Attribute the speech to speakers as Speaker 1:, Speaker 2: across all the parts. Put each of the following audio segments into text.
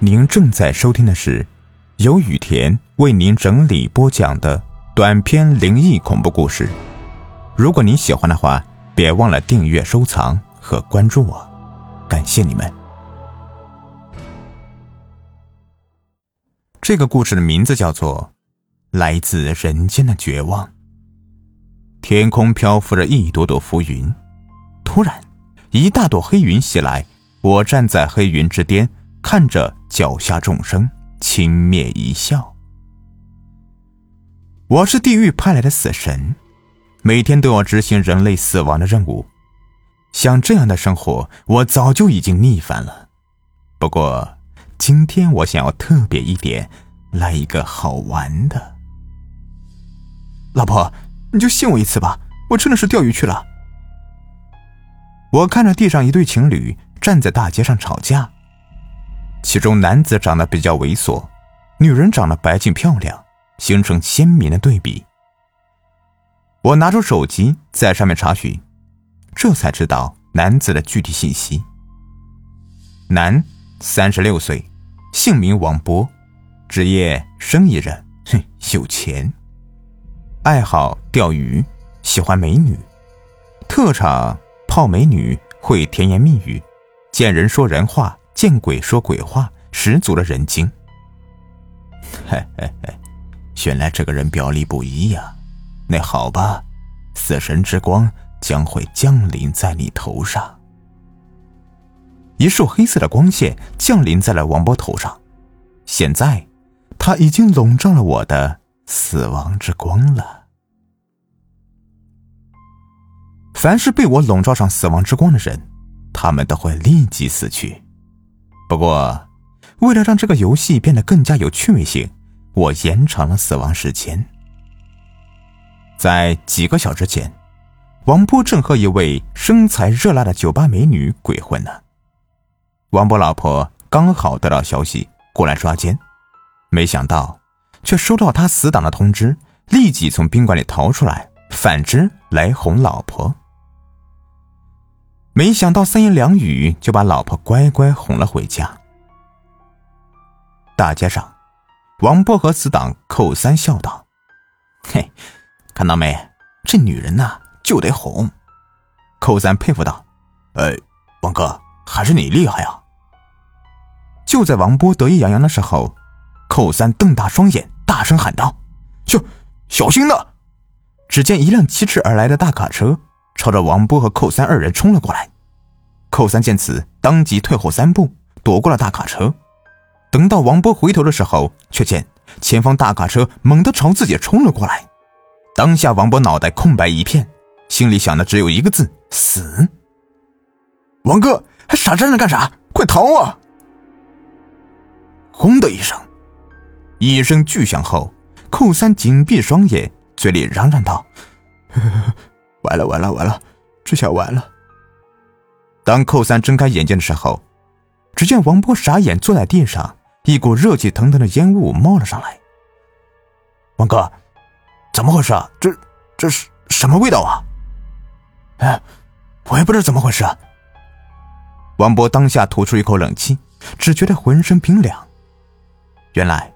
Speaker 1: 您正在收听的是由雨田为您整理播讲的短篇灵异恐怖故事。如果您喜欢的话，别忘了订阅、收藏和关注我，感谢你们。这个故事的名字叫做《来自人间的绝望》。天空漂浮着一朵朵浮云，突然，一大朵黑云袭来。我站在黑云之巅，看着脚下众生，轻蔑一笑。我是地狱派来的死神，每天都要执行人类死亡的任务。像这样的生活，我早就已经腻烦了。不过，今天我想要特别一点，来一个好玩的。
Speaker 2: 老婆，你就信我一次吧，我真的是钓鱼去了。
Speaker 1: 我看着地上一对情侣。站在大街上吵架，其中男子长得比较猥琐，女人长得白净漂亮，形成鲜明的对比。我拿出手机在上面查询，这才知道男子的具体信息。男，三十六岁，姓名王波，职业生意人，哼，有钱。爱好钓鱼，喜欢美女，特长泡美女，会甜言蜜语。见人说人话，见鬼说鬼话，十足的人精。嘿嘿嘿，原来这个人表里不一呀。那好吧，死神之光将会降临在你头上。一束黑色的光线降临在了王波头上，现在他已经笼罩了我的死亡之光了。凡是被我笼罩上死亡之光的人。他们都会立即死去。不过，为了让这个游戏变得更加有趣味性，我延长了死亡时间。在几个小时前，王波正和一位身材热辣的酒吧美女鬼混呢。王波老婆刚好得到消息过来抓奸，没想到却收到他死党的通知，立即从宾馆里逃出来，反之来哄老婆。没想到三言两语就把老婆乖乖哄了回家。大街上，王波和死党寇三笑道：“嘿，看到没？这女人呐，就得哄。”寇三佩服道：“呃，王哥，还是你厉害啊！”就在王波得意洋洋的时候，寇三瞪大双眼，大声喊道：“小小心呐！”只见一辆疾驰而来的大卡车。朝着王波和寇三二人冲了过来，寇三见此，当即退后三步，躲过了大卡车。等到王波回头的时候，却见前方大卡车猛地朝自己冲了过来。当下，王波脑袋空白一片，心里想的只有一个字：死。
Speaker 2: 王哥还傻站着干啥？快逃啊！
Speaker 1: 轰的一声，一声巨响后，寇三紧闭双眼，嘴里嚷嚷道。
Speaker 2: 呵 呵完了完了完了，这下完了！
Speaker 1: 当寇三睁开眼睛的时候，只见王波傻眼坐在地上，一股热气腾腾的烟雾冒了上来。
Speaker 2: 王哥，怎么回事啊？这这是什么味道啊？哎，我也不知道怎么回事。
Speaker 1: 王波当下吐出一口冷气，只觉得浑身冰凉。原来，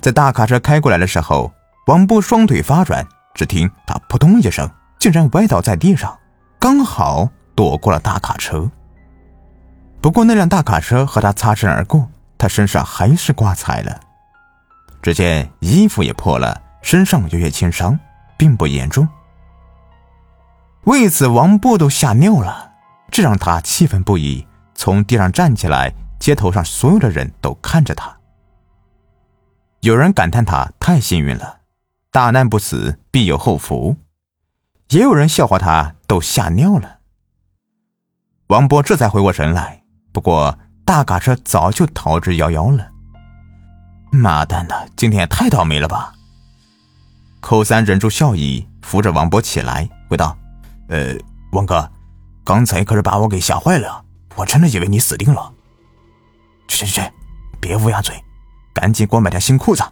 Speaker 1: 在大卡车开过来的时候，王波双腿发软，只听他扑通一声。竟然歪倒在地上，刚好躲过了大卡车。不过那辆大卡车和他擦身而过，他身上还是挂彩了。只见衣服也破了，身上有些轻伤，并不严重。为此，王波都吓尿了，这让他气愤不已，从地上站起来。街头上所有的人都看着他，有人感叹他太幸运了，大难不死，必有后福。也有人笑话他，都吓尿了。王波这才回过神来，不过大卡车早就逃之夭夭了。妈蛋的，今天也太倒霉了吧！寇三忍住笑意，扶着王波起来，回道：“呃，王哥，刚才可是把我给吓坏了，我真的以为你死定了。去去去，别乌鸦嘴，赶紧给我买条新裤子。”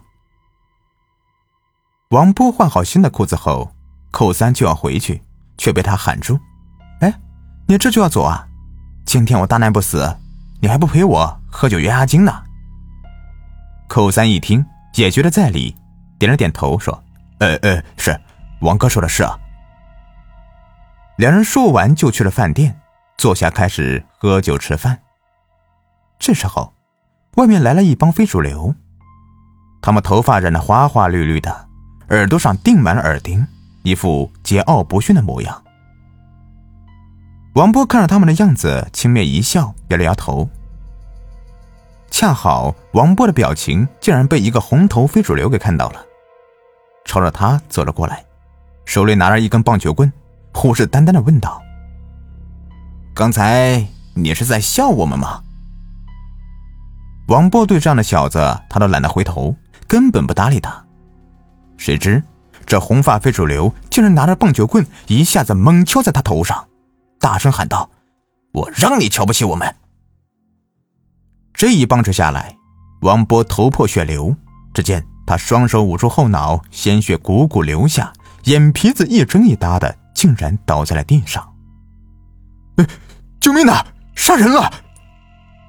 Speaker 1: 王波换好新的裤子后。寇三就要回去，却被他喊住：“哎，你这就要走啊？今天我大难不死，你还不陪我喝酒压压惊呢？寇三一听，也觉得在理，点了点头，说：“
Speaker 2: 呃呃，是，王哥说的是啊。”
Speaker 1: 两人说完就去了饭店，坐下开始喝酒吃饭。这时候，外面来了一帮非主流，他们头发染得花花绿绿的，耳朵上钉满了耳钉，一副桀骜不驯的模样。王波看着他们的样子，轻蔑一笑，摇了摇头。恰好王波的表情竟然被一个红头非主流给看到了，朝着他走了过来，手里拿着一根棒球棍，虎视眈眈的问道：“
Speaker 2: 刚才你是在笑我们吗？”
Speaker 1: 王波对这样的小子，他都懒得回头，根本不搭理他。谁知这红发非主流竟然拿着棒球棍，一下子猛敲在他头上，大声喊道：“
Speaker 2: 我让你瞧不起我们！”
Speaker 1: 这一棒子下来，王波头破血流。只见他双手捂住后脑，鲜血汩汩流下，眼皮子一睁一搭的，竟然倒在了地上。
Speaker 2: 救命啊！杀人了！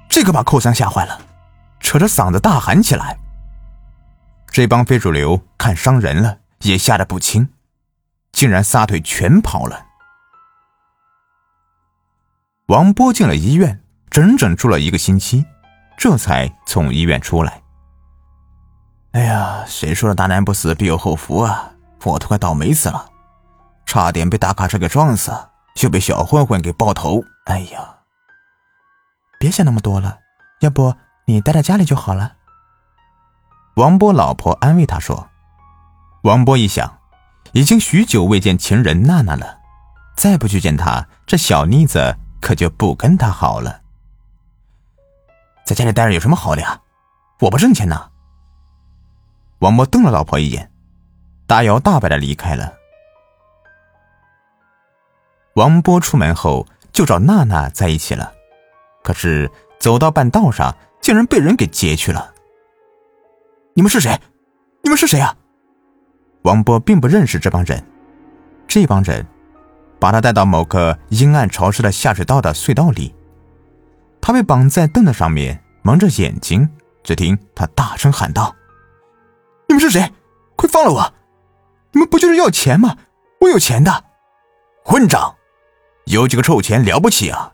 Speaker 1: 这个把寇三吓坏了。扯着嗓子大喊起来。这帮非主流看伤人了，也吓得不轻，竟然撒腿全跑了。王波进了医院，整整住了一个星期，这才从医院出来。
Speaker 2: 哎呀，谁说的大难不死必有后福啊！我都快倒霉死了，差点被大卡车给撞死，又被小混混给爆头。哎呀，
Speaker 3: 别想那么多了，要不……你待在家里就好了。
Speaker 1: 王波老婆安慰他说：“王波一想，已经许久未见情人娜娜了，再不去见她，这小妮子可就不跟他好了。
Speaker 2: 在家里待着有什么好的呀？我不挣钱呢。”
Speaker 1: 王波瞪了老婆一眼，大摇大摆的离开了。王波出门后就找娜娜在一起了，可是走到半道上。竟然被人给劫去了！
Speaker 2: 你们是谁？你们是谁啊？
Speaker 1: 王波并不认识这帮人。这帮人把他带到某个阴暗潮湿的下水道的隧道里，他被绑在凳子上面，蒙着眼睛。只听他大声喊道：“
Speaker 2: 你们是谁？快放了我！你们不就是要钱吗？我有钱的！混账！有几个臭钱了不起啊？”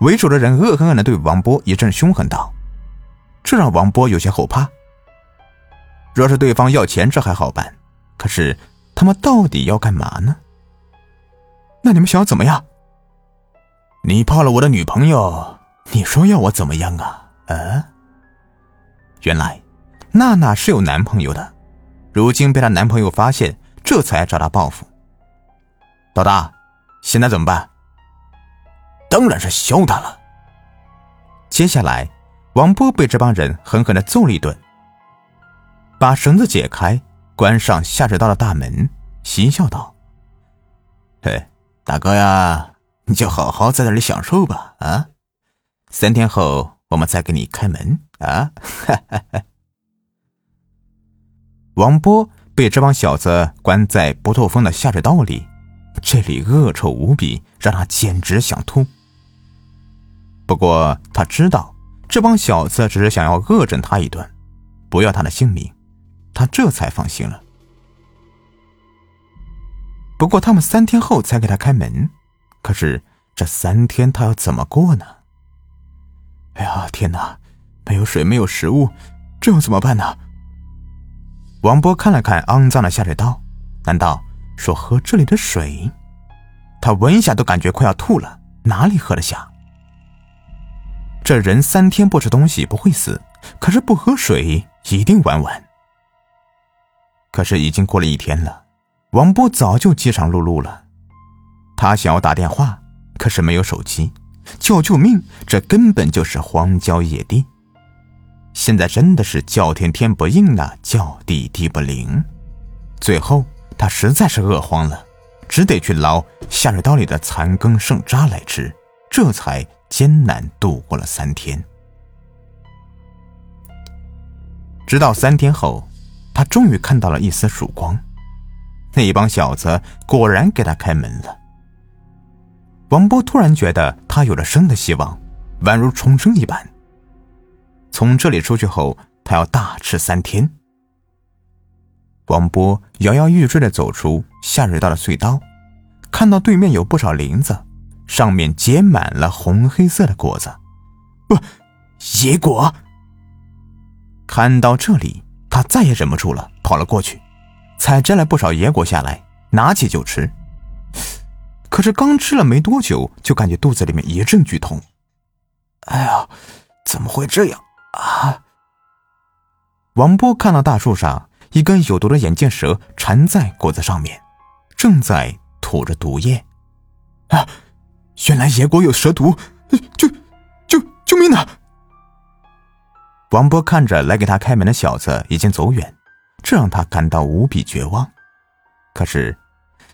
Speaker 1: 为首的人恶狠狠地对王波一阵凶狠道：“这让王波有些后怕。若是对方要钱，这还好办；可是他们到底要干嘛呢？
Speaker 2: 那你们想要怎么样？你泡了我的女朋友，你说要我怎么样啊？啊？
Speaker 1: 原来娜娜是有男朋友的，如今被她男朋友发现，这才找她报复。
Speaker 2: 老大，现在怎么办？”当然是削他了。
Speaker 1: 接下来，王波被这帮人狠狠的揍了一顿，把绳子解开，关上下水道的大门，嬉笑道：“
Speaker 2: 嘿，大哥呀，你就好好在那里享受吧。啊，三天后我们再给你开门啊！”。
Speaker 1: 王波被这帮小子关在不透风的下水道里，这里恶臭无比，让他简直想吐。不过他知道，这帮小子只是想要恶整他一顿，不要他的性命，他这才放心了。不过他们三天后才给他开门，可是这三天他要怎么过呢？
Speaker 2: 哎呀，天哪！没有水，没有食物，这要怎么办呢？
Speaker 1: 王波看了看肮脏的下水道，难道说喝这里的水？他闻一下都感觉快要吐了，哪里喝得下？这人三天不吃东西不会死，可是不喝水一定完完。可是已经过了一天了，王波早就饥肠辘辘了。他想要打电话，可是没有手机，叫救命，这根本就是荒郊野地。现在真的是叫天天不应了，叫地地不灵。最后他实在是饿慌了，只得去捞下水道里的残羹剩渣来吃，这才。艰难度过了三天，直到三天后，他终于看到了一丝曙光。那帮小子果然给他开门了。王波突然觉得他有了生的希望，宛如重生一般。从这里出去后，他要大吃三天。王波摇摇欲坠的走出下水道的隧道，看到对面有不少林子，上面结满了红黑色的果子，
Speaker 2: 不，野果。
Speaker 1: 看到这里，他再也忍不住了，跑了过去，采摘了不少野果下来，拿起就吃。可是刚吃了没多久，就感觉肚子里面一阵剧痛。
Speaker 2: 哎呀，怎么会这样啊？
Speaker 1: 王波看到大树上。一根有毒的眼镜蛇缠在果子上面，正在吐着毒液。
Speaker 2: 啊！原来野果有蛇毒！救救救命啊！
Speaker 1: 王波看着来给他开门的小子已经走远，这让他感到无比绝望。可是，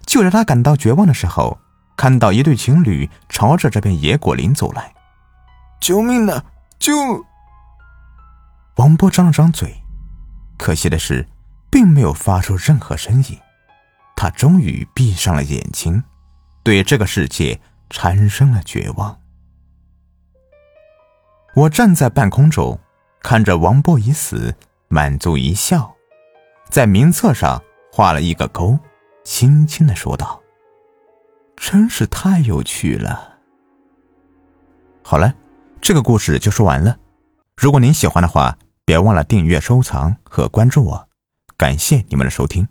Speaker 1: 就在他感到绝望的时候，看到一对情侣朝着这片野果林走来。
Speaker 2: 救命啊！救！
Speaker 1: 王波张了张嘴，可惜的是。并没有发出任何声音，他终于闭上了眼睛，对这个世界产生了绝望。我站在半空中，看着王波已死，满足一笑，在名册上画了一个勾，轻轻的说道：“真是太有趣了。”好了，这个故事就说完了。如果您喜欢的话，别忘了订阅、收藏和关注我。感谢你们的收听。